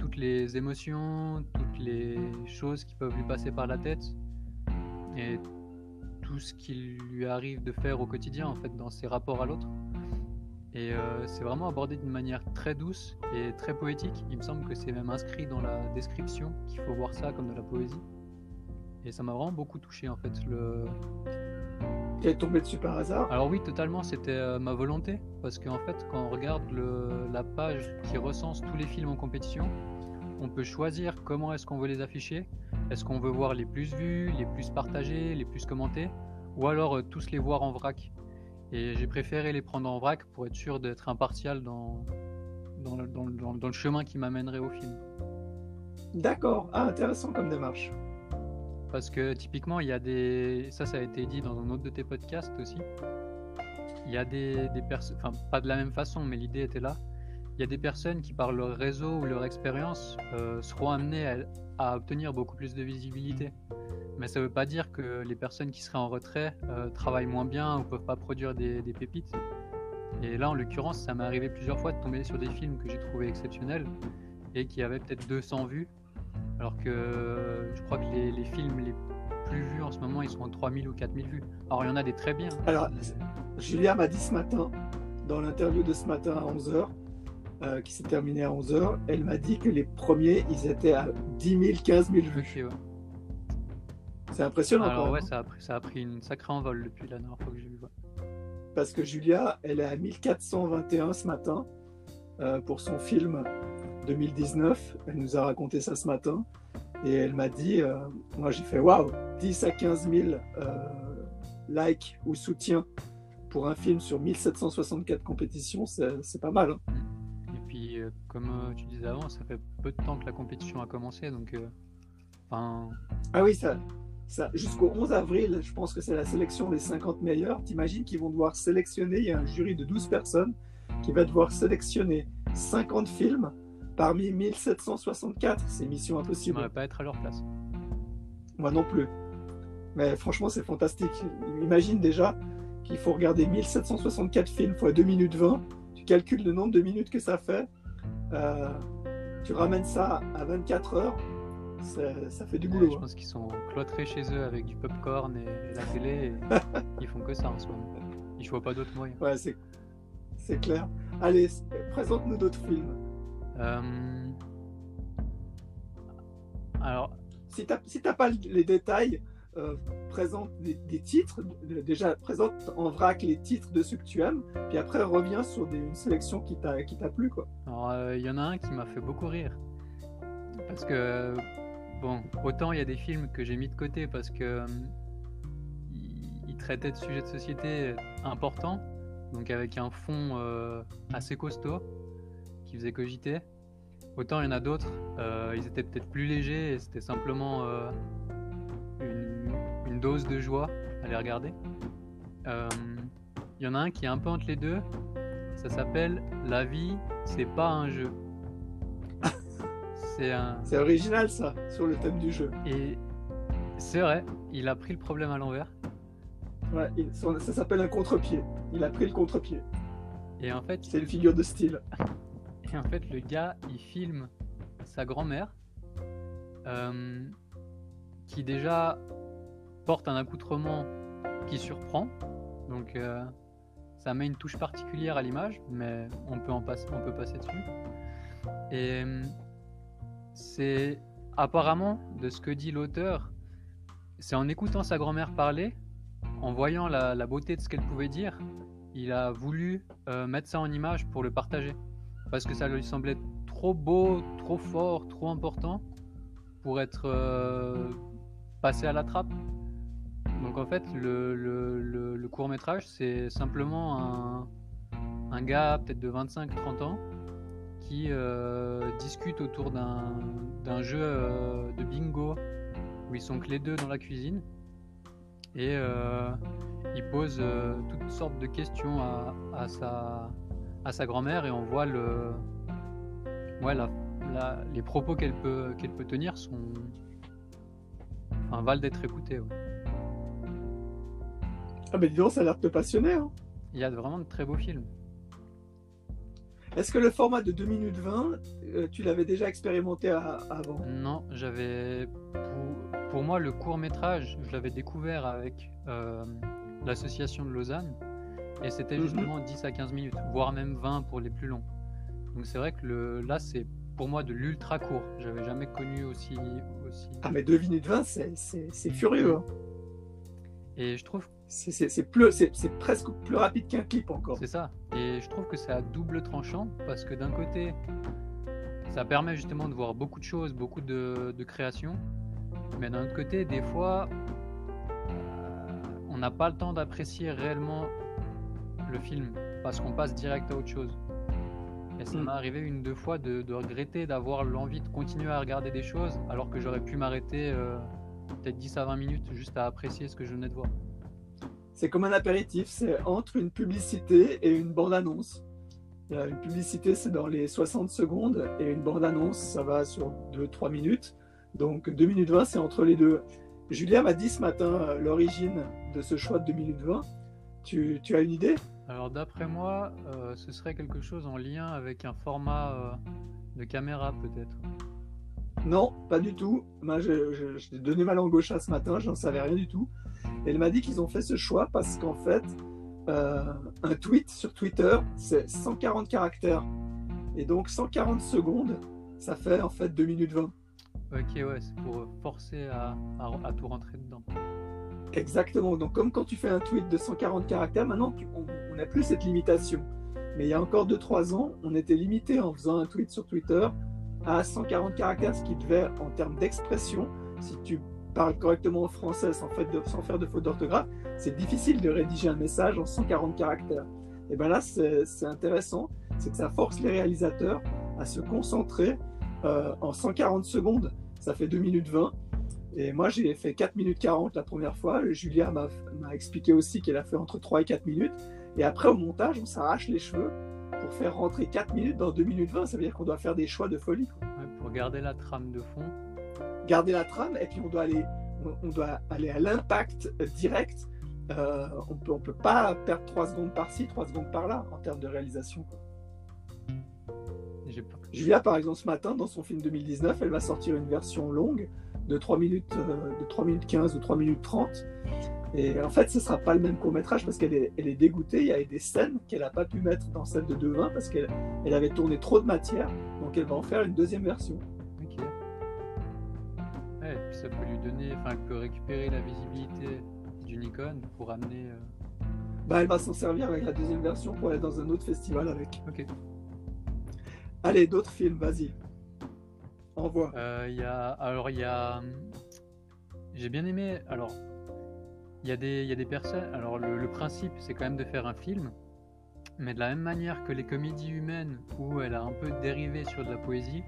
toutes les émotions, toutes les choses qui peuvent lui passer par la tête et tout ce qui lui arrive de faire au quotidien en fait dans ses rapports à l'autre. Et euh, c'est vraiment abordé d'une manière très douce et très poétique. Il me semble que c'est même inscrit dans la description qu'il faut voir ça comme de la poésie. Et ça m'a vraiment beaucoup touché en fait. Le... Tu es tombé dessus par hasard? Alors oui, totalement, c'était euh, ma volonté. Parce qu'en fait, quand on regarde le- la page qui recense tous les films en compétition, on peut choisir comment est-ce qu'on veut les afficher. Est-ce qu'on veut voir les plus vus, les plus partagés, les plus commentés, ou alors euh, tous les voir en vrac. Et j'ai préféré les prendre en vrac pour être sûr d'être impartial dans, dans, le, dans le- dans le- dans le chemin qui m'amènerait au film. D'accord. Ah, intéressant comme démarche. Parce que typiquement, il y a des. Ça, ça a été dit dans un autre de tes podcasts aussi. Il y a des, des personnes. Enfin, pas de la même façon, mais l'idée était là. Il y a des personnes qui, par leur réseau ou leur expérience, euh, seront amenées à, à obtenir beaucoup plus de visibilité. Mais ça ne veut pas dire que les personnes qui seraient en retrait euh, travaillent moins bien ou peuvent pas produire des, des pépites. Et là, en l'occurrence, ça m'est arrivé plusieurs fois de tomber sur des films que j'ai trouvés exceptionnels et qui avaient peut-être 200 vues alors que je crois que les, les films les plus vus en ce moment, ils sont en 3000 ou 4000 vues. Alors il y en a des très bien. Alors, Julia m'a dit ce matin, dans l'interview de ce matin à 11h, qui s'est terminée à 11h, elle m'a dit que les premiers, ils étaient à 10 000, 15 000 vues. Ouais. C'est impressionnant Alors ouais, hein. ça a, pris, ça a pris une sacrée envol depuis la dernière fois que j'ai vu. ouais. parce que Julia, elle est à 1421 ce matin euh, pour son film 2019. Elle nous a raconté ça ce matin. Et elle m'a dit, euh, moi j'ai fait waouh, 10 à 15 000 euh, likes ou soutiens pour un film sur 1764 compétitions, c'est pas mal. hein. Et puis, comme tu disais avant, ça fait peu de temps que la compétition a commencé, donc enfin, Ah oui, ça jusqu'au 11 avril, je pense que c'est la sélection des 50 meilleurs. T'imagines qu'ils vont devoir sélectionner, il y a un jury de 12 personnes qui va devoir sélectionner 50 films parmi 1764. C'est mission impossible. j'aimerais pas être à leur place. Moi non plus. Mais franchement, c'est fantastique. Imagine déjà qu'il faut regarder 1764 films fois 2 minutes 20. Tu calcules le nombre de minutes que ça fait. Euh, tu ramènes ça à 24 heures. Ça, ça fait du Ouais, boulot. je hein. pense qu'ils sont cloîtrés chez eux avec du popcorn et la télé. Et ils font que ça en ce moment. Ils voient pas d'autres moyens. Ouais, c'est, c'est clair. Allez, présente-nous d'autres films. Euh, Alors, Si tu si t'as pas les détails, euh, présente des, des titres. Euh, Déjà, présente en vrac les titres de ceux que tu aimes. Puis après, reviens sur des- une sélection qui t'a, qui t'a plu. Quoi. Alors, euh, il y en a un qui m'a fait beaucoup rire. Parce que, bon, autant il y a des films que j'ai mis de côté parce que euh, ils, traitaient de sujets de société importants, donc avec un fond euh, assez costaud qui faisait cogiter. Autant il y en a d'autres, euh, ils étaient peut-être plus légers et c'était simplement une, une dose de joie à les regarder. Il y en a un qui est un peu entre les deux, ça s'appelle La vie, c'est pas un jeu. C'est un. Original, ça, sur le thème du jeu. Et c'est vrai, il a pris le problème à l'envers. Ouais, il- ça s'appelle un contre-pied. Il a pris le contre-pied. Et en fait, C'est une figure de style. Et en fait, le gars, il filme sa grand-mère, euh, qui déjà porte un accoutrement qui surprend. Donc, euh, ça met une touche particulière à l'image, mais on peut, en passer, on peut passer dessus. Et euh, c'est apparemment, de ce que dit l'auteur, c'est en écoutant sa grand-mère parler, en voyant la, beauté de ce qu'elle pouvait dire, il a voulu euh, mettre ça en image pour le partager parce que ça lui semblait trop beau, trop fort, trop important pour être euh, passé à la trappe. Donc en fait, le, court métrage, c'est simplement un, un gars peut-être de 25-30 ans qui euh, discute autour d'un jeu euh, de bingo où ils sont que les deux dans la cuisine et euh, il pose euh, toutes sortes de questions à, à sa, à sa grand-mère et on voit le, ouais, la- la- les propos qu'elle peut, qu'elle peut tenir sont, enfin, valent d'être écoutés. ouais. Ah, mais dis donc, ça a l'air de te passionner. hein. Il y a vraiment de très beaux films. Est-ce que le format de 2 minutes 20, euh, tu l'avais déjà expérimenté à- avant? Non, j'avais. Pour, pour moi, le court métrage, je l'avais découvert avec euh, l'association de Lausanne. Et c'était Mhm. justement 10 à 15 minutes, voire même 20 pour les plus longs. Donc c'est vrai que le, là, c'est pour moi de l'ultra court. J'avais jamais connu aussi. aussi... Ah, mais 2 minutes 20, c'est- c'est c'est furieux. hein. Et je trouve C'est- presque plus rapide qu'un clip encore. C'est ça. Et je trouve que c'est à double tranchant parce que d'un côté, ça permet justement de voir beaucoup de choses, beaucoup de, de créations. Mais d'un autre côté, des fois, euh, on n'a pas le temps d'apprécier réellement le film parce qu'on passe direct à autre chose. Et ça Mm. m'est arrivé une deux fois de, de regretter d'avoir l'envie de continuer à regarder des choses alors que j'aurais pu m'arrêter euh, peut-être 10 à 20 minutes juste à apprécier ce que je venais de voir. C'est comme un apéritif, c'est entre une publicité et une bande-annonce. Une publicité, c'est dans les 60 secondes, et une bande-annonce, ça va sur 2-3 minutes. Donc 2 minutes 20, c'est entre les deux. Julien m'a dit ce matin euh, l'origine de ce choix de 2 minutes 20. Tu, tu as une idée? Alors d'après moi, euh, ce serait quelque chose en lien avec un format euh, de caméra peut-être. Non, pas du tout. Moi, je, je- je t'ai donné ma langue au chat ce matin, j'en savais rien du tout. Elle m'a dit qu'ils ont fait ce choix parce qu'en fait, euh, un tweet sur Twitter, c'est 140 caractères. Et donc 140 secondes, ça fait en fait 2 minutes 20. Ok ouais, c'est pour euh, forcer à, à- à tout rentrer dedans. Exactement. Donc comme quand tu fais un tweet de 140 caractères, maintenant tu- on n'a plus cette limitation. Mais il y a encore 2-3 ans, on était limité en faisant un tweet sur Twitter à 140 caractères, ce qui devait, en termes d'expression, si tu parles correctement en français sans, fait sans faire de faute d'orthographe, c'est difficile de rédiger un message en 140 caractères. Et bien là, c'est intéressant, c'est que ça force les réalisateurs à se concentrer euh, en 140 secondes. Ça fait 2 minutes 20. Et moi, j'ai fait 4 minutes 40 la première fois. Julia m'a expliqué aussi qu'elle a fait entre 3 et 4 minutes. Et après, au montage, on s'arrache les cheveux pour faire rentrer 4 minutes dans 2 minutes 20. Ça veut dire qu'on doit faire des choix de folie. quoi. Ouais, pour garder la trame de fond. Garder la trame et puis on doit aller, on, on doit aller à l'impact direct. Euh, on peut, on peut pas perdre 3 secondes par-ci, 3 secondes par-là en termes de réalisation. quoi. Julia, par exemple, ce matin, dans son film 2019, elle va sortir une version longue de 3 minutes, euh, de 3 minutes 15 ou 3 minutes 30. Et en fait, ce ne sera pas le même court métrage parce qu'elle est, elle est dégoûtée. Il y a des scènes qu'elle n'a pas pu mettre dans celle de 2.20 parce qu'elle elle avait tourné trop de matière. Donc elle va en faire une deuxième version. Ok. Ouais, et puis ça peut lui donner, enfin, elle peut récupérer la visibilité du Nikon pour amener. euh, Bah, elle va s'en servir avec la deuxième version pour aller dans un autre festival avec. Ok. Allez, d'autres films, vas-y. Envoie. Euh, Il y a, alors il y a, hum, j'ai bien aimé. Alors, il y a des, personnes. Alors le, principe, c'est quand même de faire un film, mais de la même manière que les comédies humaines où elle a un peu dérivé sur de la poésie,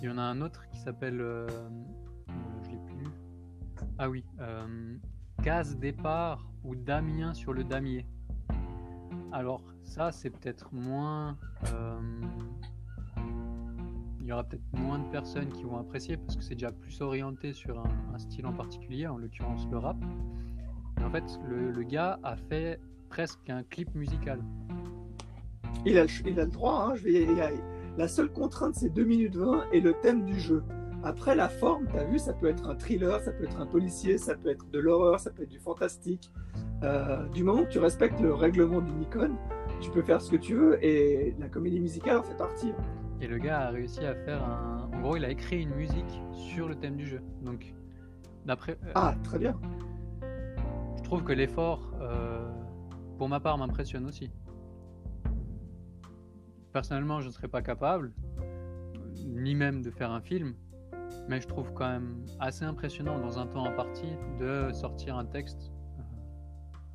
il y en a un autre qui s'appelle, euh, euh, je l'ai plus. Ah oui, euh, Case départ ou Damien sur le damier. Alors ça, c'est peut-être moins. euh, il y aura peut-être moins de personnes qui vont apprécier parce que c'est déjà plus orienté sur un, un style en particulier, en l'occurrence le rap. Et en fait, le, le gars a fait presque un clip musical. Il a, le- il a le droit. hein, je vais, la seule contrainte, c'est 2 minutes 20 et le thème du jeu. Après, la forme, tu as vu, ça peut être un thriller, ça peut être un policier, ça peut être de l'horreur, ça peut être du fantastique. Euh, du moment que tu respectes le règlement du Nikon, tu peux faire ce que tu veux et la comédie musicale en fait partie. Et le gars a réussi à faire un. En gros, il a écrit une musique sur le thème du jeu. Donc, d'après. euh, Ah, très bien. Je trouve que l'effort, euh, pour ma part, m'impressionne aussi. Personnellement, je ne serais pas capable, ni même de faire un film, mais je trouve quand même assez impressionnant dans un temps imparti de sortir un texte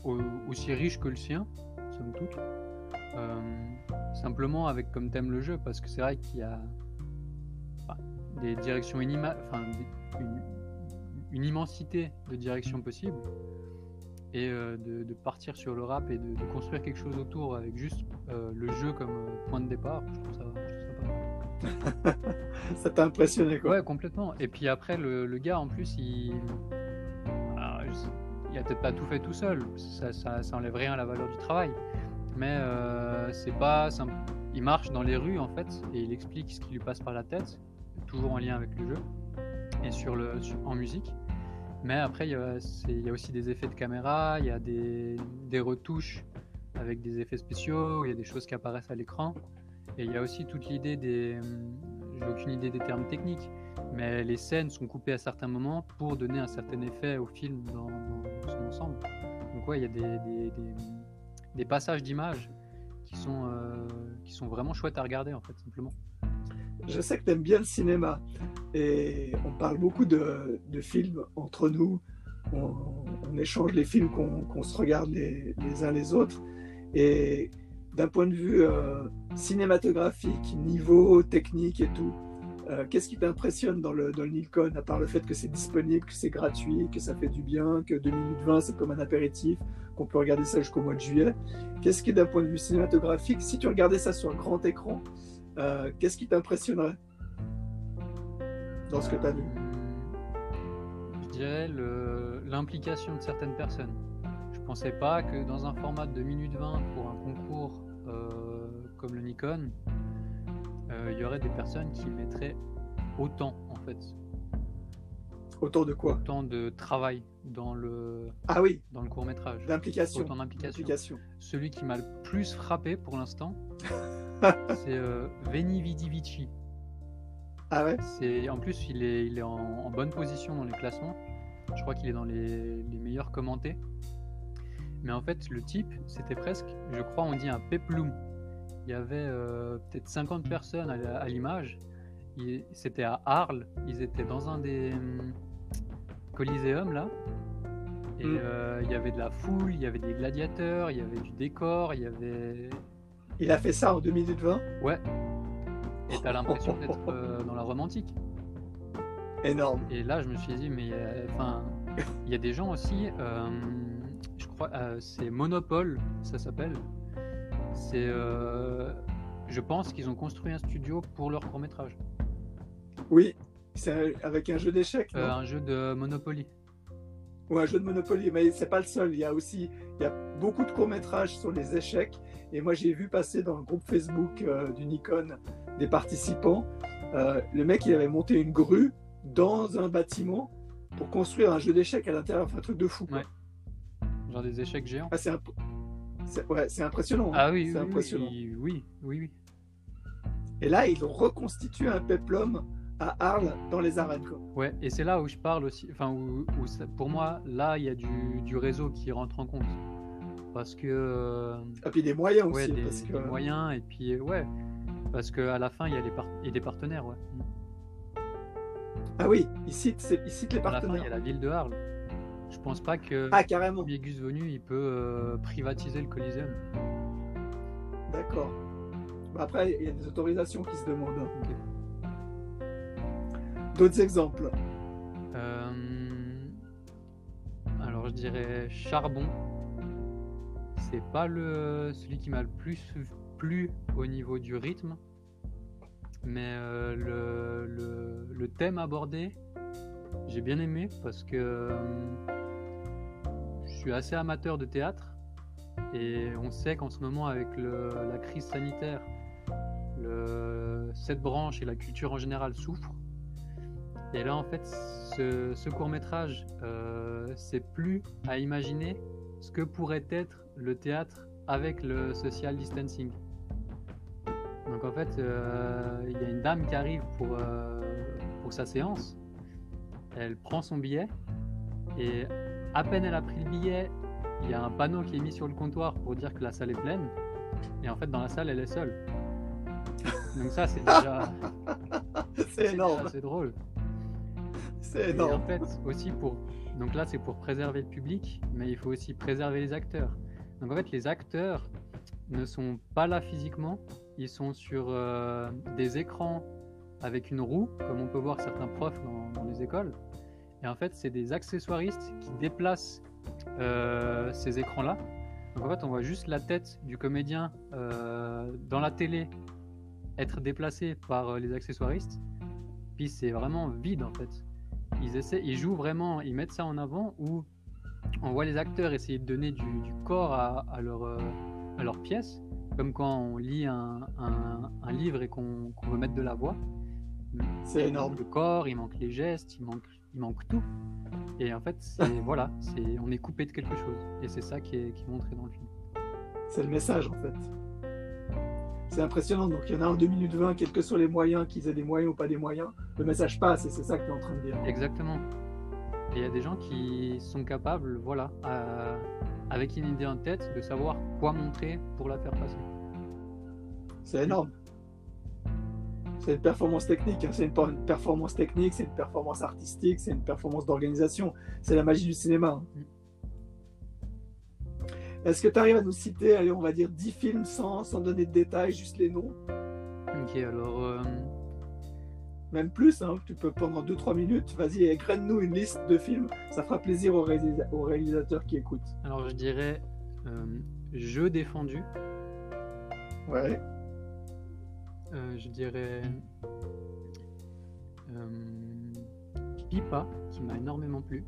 euh, au- aussi riche que le sien, somme toute. Euh, simplement avec comme thème le jeu, parce que c'est vrai qu'il y a enfin, des directions inima- enfin, des- une, une immensité de directions possibles et euh, de, de partir sur le rap et de, de construire quelque chose autour avec juste euh, le jeu comme euh, point de départ, je trouve ça, je trouve ça pas. Ça t'a impressionné quoi. Ouais, complètement. Et puis après, le, le gars, en plus, il. Alors, il a peut-être pas tout fait tout seul, ça, ça, ça enlève rien à la valeur du travail. Mais euh, c'est pas. simple. Il marche dans les rues, en fait, et il explique ce qui lui passe par la tête, toujours en lien avec le jeu, et sur le, en musique. Mais après, il y, a, aussi des effets de caméra, il y a des, retouches avec des effets spéciaux, il y a des choses qui apparaissent à l'écran. Et il y a aussi toute l'idée des. J'ai aucune idée des termes techniques, mais les scènes sont coupées à certains moments pour donner un certain effet au film dans, son ensemble. Donc, ouais, il y a des- des passages d'images qui, sont, euh, qui sont vraiment chouettes à regarder, en fait, simplement. Je sais que tu aimes bien le cinéma et on parle beaucoup de, de films entre nous. On, échange les films qu'on qu'on se regarde les, les uns les autres. Et d'un point de vue euh, cinématographique, niveau technique et tout, euh, qu'est-ce qui t'impressionne dans le, dans Nikon, à part le fait que c'est disponible, que c'est gratuit, que ça fait du bien, que 2 minutes 20 c'est comme un apéritif, qu'on peut regarder ça jusqu'au mois de juillet? Qu'est-ce qui, d'un point de vue cinématographique, si tu regardais ça sur un grand écran, euh, qu'est-ce qui t'impressionnerait dans ce que tu as vu? Je dirais l'implication de certaines personnes. Je pensais pas que dans un format de 2 minutes 20 pour un concours euh, comme le Nikon, il y aurait des personnes qui mettraient autant en fait, Autour de quoi? Autant de travail dans le, Ah oui, dans le court métrage. d'implication. Autant d'implication. d'implication. Celui qui m'a le plus frappé pour l'instant, c'est euh, Veni Vidi Vici. Ah ouais? C'est en plus il est, il est en, en bonne position dans les classements. Je crois qu'il est dans les, les meilleurs commentés. Mais en fait, le type, c'était presque, je crois, on dit un peplum. Il y avait euh, peut-être 50 personnes à, l'image. C'était à Arles. Ils étaient dans un des hum, coliséums là. Et Mm. euh, il y avait de la foule, il y avait des gladiateurs, il y avait du décor, il y avait Il a fait ça en 2 minutes 20 ouais. Et t'as l'impression d'être euh, dans la romantique. Énorme. Et là, je me suis dit, mais euh, enfin, il y a des gens aussi, euh, je crois, euh, c'est Monopole, ça s'appelle. C'est, euh, je pense qu'ils ont construit un studio pour leur court métrage, Oui, c'est avec un jeu d'échecs, non un jeu de Monopoly. ou un jeu de Monopoly, mais c'est pas le seul. Il y a aussi il y a beaucoup de courts-métrages sur les échecs. Et moi, j'ai vu passer dans le groupe Facebook euh, du Nikon des participants. euh, le mec, il avait monté une grue dans un bâtiment pour construire un jeu d'échecs à l'intérieur. Enfin, un truc de fou. Ouais. Genre des échecs géants. Ah, c'est imp- c'est- ouais, c'est impressionnant. hein. Ah oui, c'est oui, impressionnant. oui, oui, oui. Et là, ils ont reconstitué un peplum à Arles dans les arènes. Quoi. Ouais, et c'est là où je parle aussi, enfin, où, où ça- pour moi, là, il y a du, du réseau qui rentre en compte. Parce que. euh, Et puis des moyens ouais, aussi. des, parce que... des moyens, et puis, euh, ouais. Parce qu'à la fin, il y a les par- et des partenaires, ouais. Ah oui, ils citent, c'est- ils citent les À la fin, il y partenaires. a la ville de Arles. Je pense pas que Ah, carrément. Gus venu, il peut euh, privatiser le Coliseum. D'accord. Bah, après, il y a des autorisations qui se demandent. hein. D'autres exemples Euh, Alors, je dirais Charbon. C'est pas le celui qui m'a le plus plu au niveau du rythme, mais euh, le, le- le thème abordé, j'ai bien aimé parce que euh, suis assez amateur de théâtre et on sait qu'en ce moment, avec la crise sanitaire, cette branche et la culture en général souffrent. Et là, en fait, ce, ce court-métrage, euh, c'est plus à imaginer ce que pourrait être le théâtre avec le social distancing. Donc en fait, euh, il y a une dame qui arrive pour, pour sa séance. Elle prend son billet et à peine elle a pris le billet, il y a un panneau qui est mis sur le comptoir pour dire que la salle est pleine. Et en fait, dans la salle, elle est seule. Donc ça, c'est déjà, C'est c'est énorme. assez drôle. C'est Et en énorme. fait, aussi pour. Donc là, c'est pour préserver le public, mais il faut aussi préserver les acteurs. Donc en fait, les acteurs ne sont pas là physiquement, ils sont sur euh, des écrans avec une roue, comme on peut voir certains profs dans, les écoles. Et en fait, c'est des accessoiristes qui déplacent euh, ces écrans-là. Donc en fait, on voit juste la tête du comédien euh, dans la télé être déplacée par euh, les accessoiristes. Puis c'est vraiment vide en fait ils jouent vraiment, ils mettent ça en avant où on voit les acteurs essayer de donner du, corps à, leur, pièce, comme quand on lit un, livre et qu'on veut mettre de la voix. C'est Il énorme. manque le corps, il manque les gestes, il manque, il manque tout. Et en fait, voilà, c'est on est coupé de quelque chose. Et c'est ça qui est, qui est montré dans le film. C'est le message en fait. C'est impressionnant. Donc il y en a un 2 minutes 20, quels que soient les moyens, qu'ils aient des moyens ou pas des moyens, le message passe et c'est ça que tu es en train de dire. Exactement. Et il y a des gens qui sont capables, voilà, à- avec une idée en tête, de savoir quoi montrer pour la faire passer. C'est énorme. C'est une performance technique, hein. c'est une, per- une performance technique, c'est une performance artistique, c'est une performance d'organisation. C'est la magie du cinéma. hein. Est-ce que tu arrives à nous citer, allez, on va dire 10 films sans, sans donner de détails, juste les noms? Ok, alors euh, Même plus, hein, tu peux pendant 2-3 minutes, vas-y, égrène-nous une liste de films, ça fera plaisir aux, réalisa- aux réalisateurs qui écoutent. Alors je dirais euh, jeu défendu. Ouais, Euh, je dirais euh, Pipa, qui m'a énormément plu.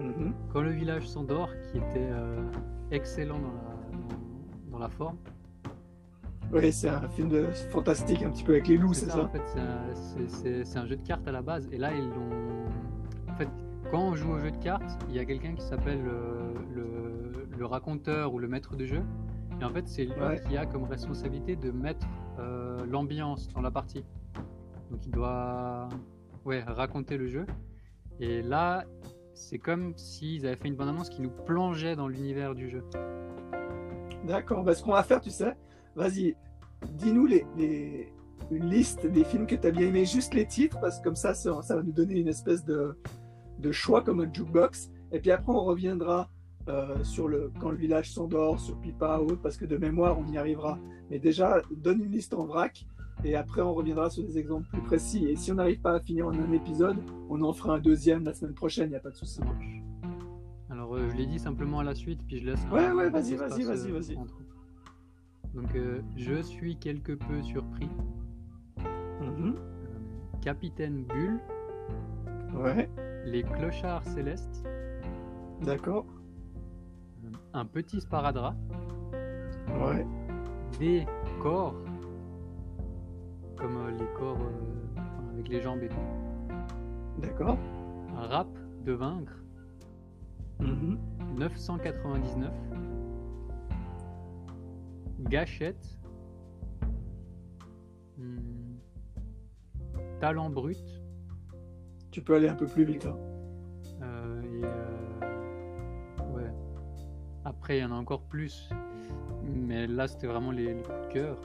Mhm. Quand le village s'endort, qui était euh, excellent dans la, dans, dans la forme. ouais c'est un film de, fantastique, un petit peu avec les loups, c'est En ça fait, c'est un- c'est- c'est c'est un jeu de cartes à la base. Et là, ils l'ont. En fait, quand on joue au jeu de cartes, il y a quelqu'un qui s'appelle le, le raconteur ou le maître de jeu. Et en fait, c'est lui Ouais. qui a comme responsabilité de mettre euh, l'ambiance dans la partie. Donc, il doit ouais, raconter le jeu. Et là, c'est comme s'ils avaient fait une bande-annonce qui nous plongeait dans l'univers du jeu. D'accord, bah, ce qu'on va faire, tu sais, vas-y, dis-nous les, les- une liste des films que tu as bien aimé, juste les titres, parce que comme ça, ça, ça va nous donner une espèce de, de choix comme un jukebox. Et puis après, on reviendra euh, sur le quand le village s'endort, sur Pipa ou autre, parce que de mémoire, on y arrivera. Mais déjà, donne une liste en vrac, et après, on reviendra sur des exemples plus précis. Et si on n'arrive pas à finir en un épisode, on en fera un deuxième la semaine prochaine, il n'y a pas de souci. Alors, euh, je l'ai dit simplement à la suite, puis je laisse. un- Ouais, ouais, vas-y, vas-y, vas-y, euh, vas-y. entre. Donc, euh, je suis quelque peu surpris. Mhm. Capitaine Bulle, Ouais, les clochards célestes, d'accord. Un petit sparadrap, Ouais, des corps, comme euh, les corps euh, avec les jambes et tout, d'accord. un rap de vaincre, Mhm. 999, gâchette, hmm, talent brut, Tu peux aller un peu plus vite. hein. euh, et. Après, il y en a encore plus, mais là, c'était vraiment les, les coups de cœur.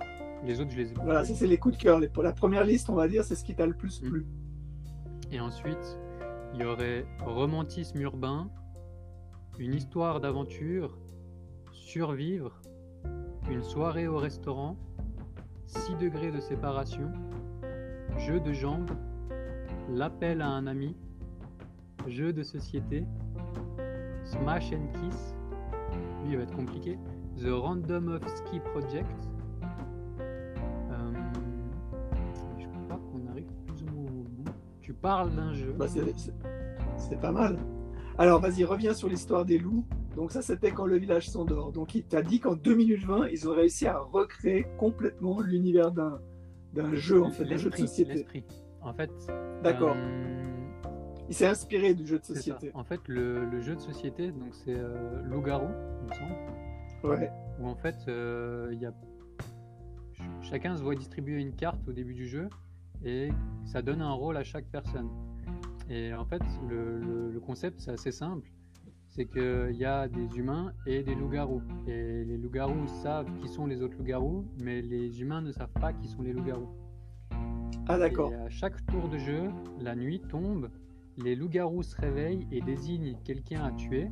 Les autres, je les ai Voilà, ça c'est les coups de cœur. Les- La première liste, on va dire, c'est ce qui t'a le plus Mm. plu. Et ensuite, il y aurait romantisme urbain, une histoire d'aventure, survivre, une soirée au restaurant, 6 degrés de séparation, jeu de jambes, l'appel à un ami, jeu de société, smash and kiss, va être compliqué, the random of ski project. Euh, je crois qu'on arrive plus ou moins au bout. Tu parles d'un jeu. Bah, c'est- pas mal. Alors, vas-y, reviens sur l'histoire des loups. Donc, ça, c'était quand le village s'endort. Donc, il t'a dit qu'en 2 minutes 20, ils ont réussi à recréer complètement l'univers d'un, d'un jeu, en fait, d'un jeu de société. l'esprit. En fait. D'accord. euh, Il s'est inspiré du jeu de société. En fait, le, le jeu de société, donc c'est euh, Loup-garou, me semble. Ouais. où en fait euh, il y a ch- chacun se voit distribuer une carte au début du jeu et ça donne un rôle à chaque personne. Et en fait le, le- le concept c'est assez simple, c'est qu'il y a des humains et des loups-garous. Et les loups-garous savent qui sont les autres loups-garous, mais les humains ne savent pas qui sont les loups-garous. Ah, d'accord. Et à chaque tour de jeu, la nuit tombe, les loups-garous se réveillent et désignent quelqu'un à tuer.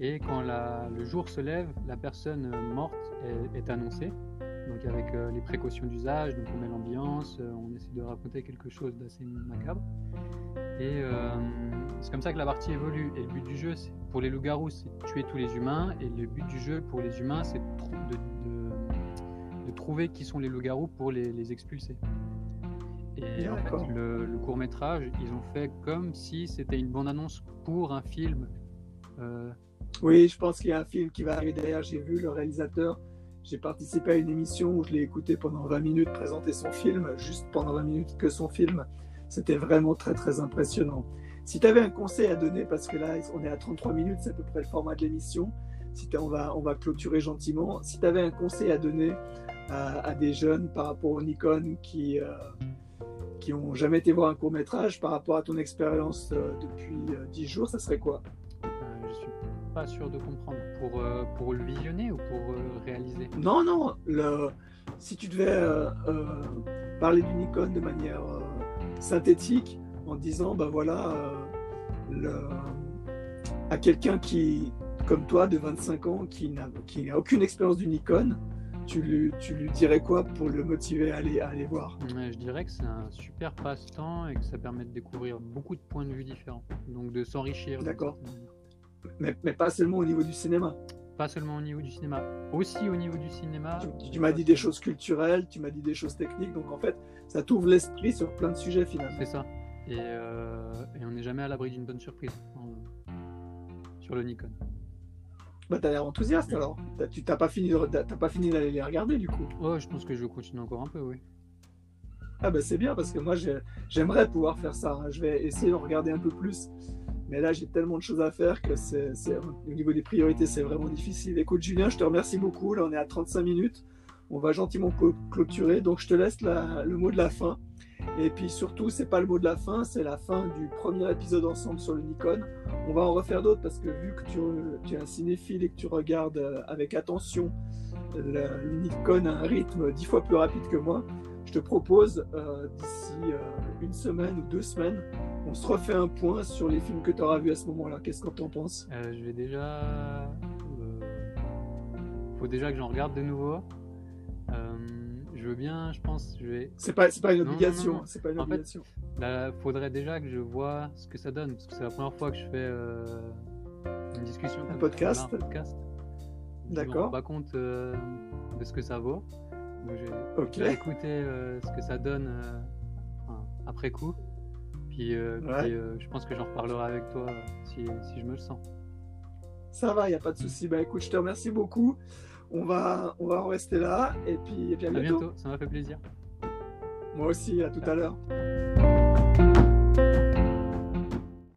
Et quand la- le jour se lève, la personne euh, morte est, est annoncée. Donc avec euh, les précautions d'usage, donc on met l'ambiance, euh, on essaie de raconter quelque chose d'assez macabre. Et euh, c'est comme ça que la partie évolue. Et le but du jeu, pour les loups-garous, c'est de tuer tous les humains. Et le but du jeu pour les humains, c'est de, trou- de- de- de trouver qui sont les loups-garous pour les, les expulser. Et en fait, le, le court métrage, ils ont fait comme si c'était une bande-annonce pour un film. Oui, je pense qu'il y a un film qui va arriver derrière. J'ai vu le réalisateur. J'ai participé à une émission où je l'ai écouté pendant 20 minutes présenter son film, juste pendant 20 minutes que son film. C'était vraiment très très impressionnant. Si tu avais un conseil à donner, parce que là on est à 33 minutes, c'est à peu près le format de l'émission, si on, va, on va clôturer gentiment. Si tu avais un conseil à donner à, des jeunes par rapport au Nikon qui, euh, qui ont jamais été voir un court métrage, par rapport à ton expérience euh, depuis euh, 10 jours, ça serait quoi? Pas sûr de comprendre. Pour, euh, pour le visionner ou pour euh, réaliser? Non, non. Le, si tu devais euh, parler du Nikon de manière synthétique, en disant, ben voilà, le- à quelqu'un qui, comme toi, de 25 ans, qui n'a qui n'a aucune expérience du Nikon, tu lui, tu lui dirais quoi pour le motiver à aller, à aller voir? Je dirais que c'est un super passe-temps et que ça permet de découvrir beaucoup de points de vue différents. Donc de s'enrichir. d'une D'accord. manière. Mais, mais pas seulement au niveau du cinéma. Pas seulement au niveau du cinéma, aussi au niveau du cinéma. Tu, tu m'as dit des choses culturelles, tu m'as dit des choses techniques, donc en fait, ça t'ouvre l'esprit sur plein de sujets finalement. C'est ça. Et, euh, et on n'est jamais à l'abri d'une bonne surprise sur le Nikon. Bah, t'as l'air enthousiaste alors. Tu t'as pas fini, t'as pas fini d'aller les regarder du coup. Oh, je pense que je continue encore un peu, oui. Ah bah c'est bien parce que moi j'ai- j'aimerais pouvoir faire ça. hein. Je vais essayer d'en regarder un peu plus. Mais là j'ai tellement de choses à faire que c'est au niveau des priorités c'est vraiment difficile. Écoute Julien, je te remercie beaucoup. Là on est à 35 minutes. On va gentiment clôturer. Donc je te laisse la- le mot de la fin. Et puis surtout, c'est pas le mot de la fin, c'est la fin du premier épisode ensemble sur le Nikon. On va en refaire d'autres parce que vu que tu, es un cinéphile et que tu regardes avec attention le, Nikon à un rythme dix fois plus rapide que moi, je te propose euh, d'ici euh, une semaine ou deux semaines, on se refait un point sur les films que tu auras vus à ce moment-là. Qu'est-ce que tu en penses? Euh, je vais déjà. euh, faut déjà que j'en regarde de nouveau. Je veux bien, je pense, je vais. C'est pas, pas une non, obligation. non, non. C'est pas une En fait. Là, faudrait déjà que je vois ce que ça donne, parce que c'est la première fois que je fais une discussion. Un podcast. voilà, un podcast. Je me D'accord. rends pas compte de ce que ça vaut. Donc, vais écouter euh, ce que ça donne euh, enfin, après coup. Puis, euh, Ouais. puis, je pense que j'en reparlerai avec toi si, si je me le sens. Ça va, il n'y a pas de souci. Bah écoute, je te remercie beaucoup. On va, on va en rester là. Et puis, et puis à À bientôt. bientôt, ça m'a fait plaisir. Moi aussi, à tout à l'heure.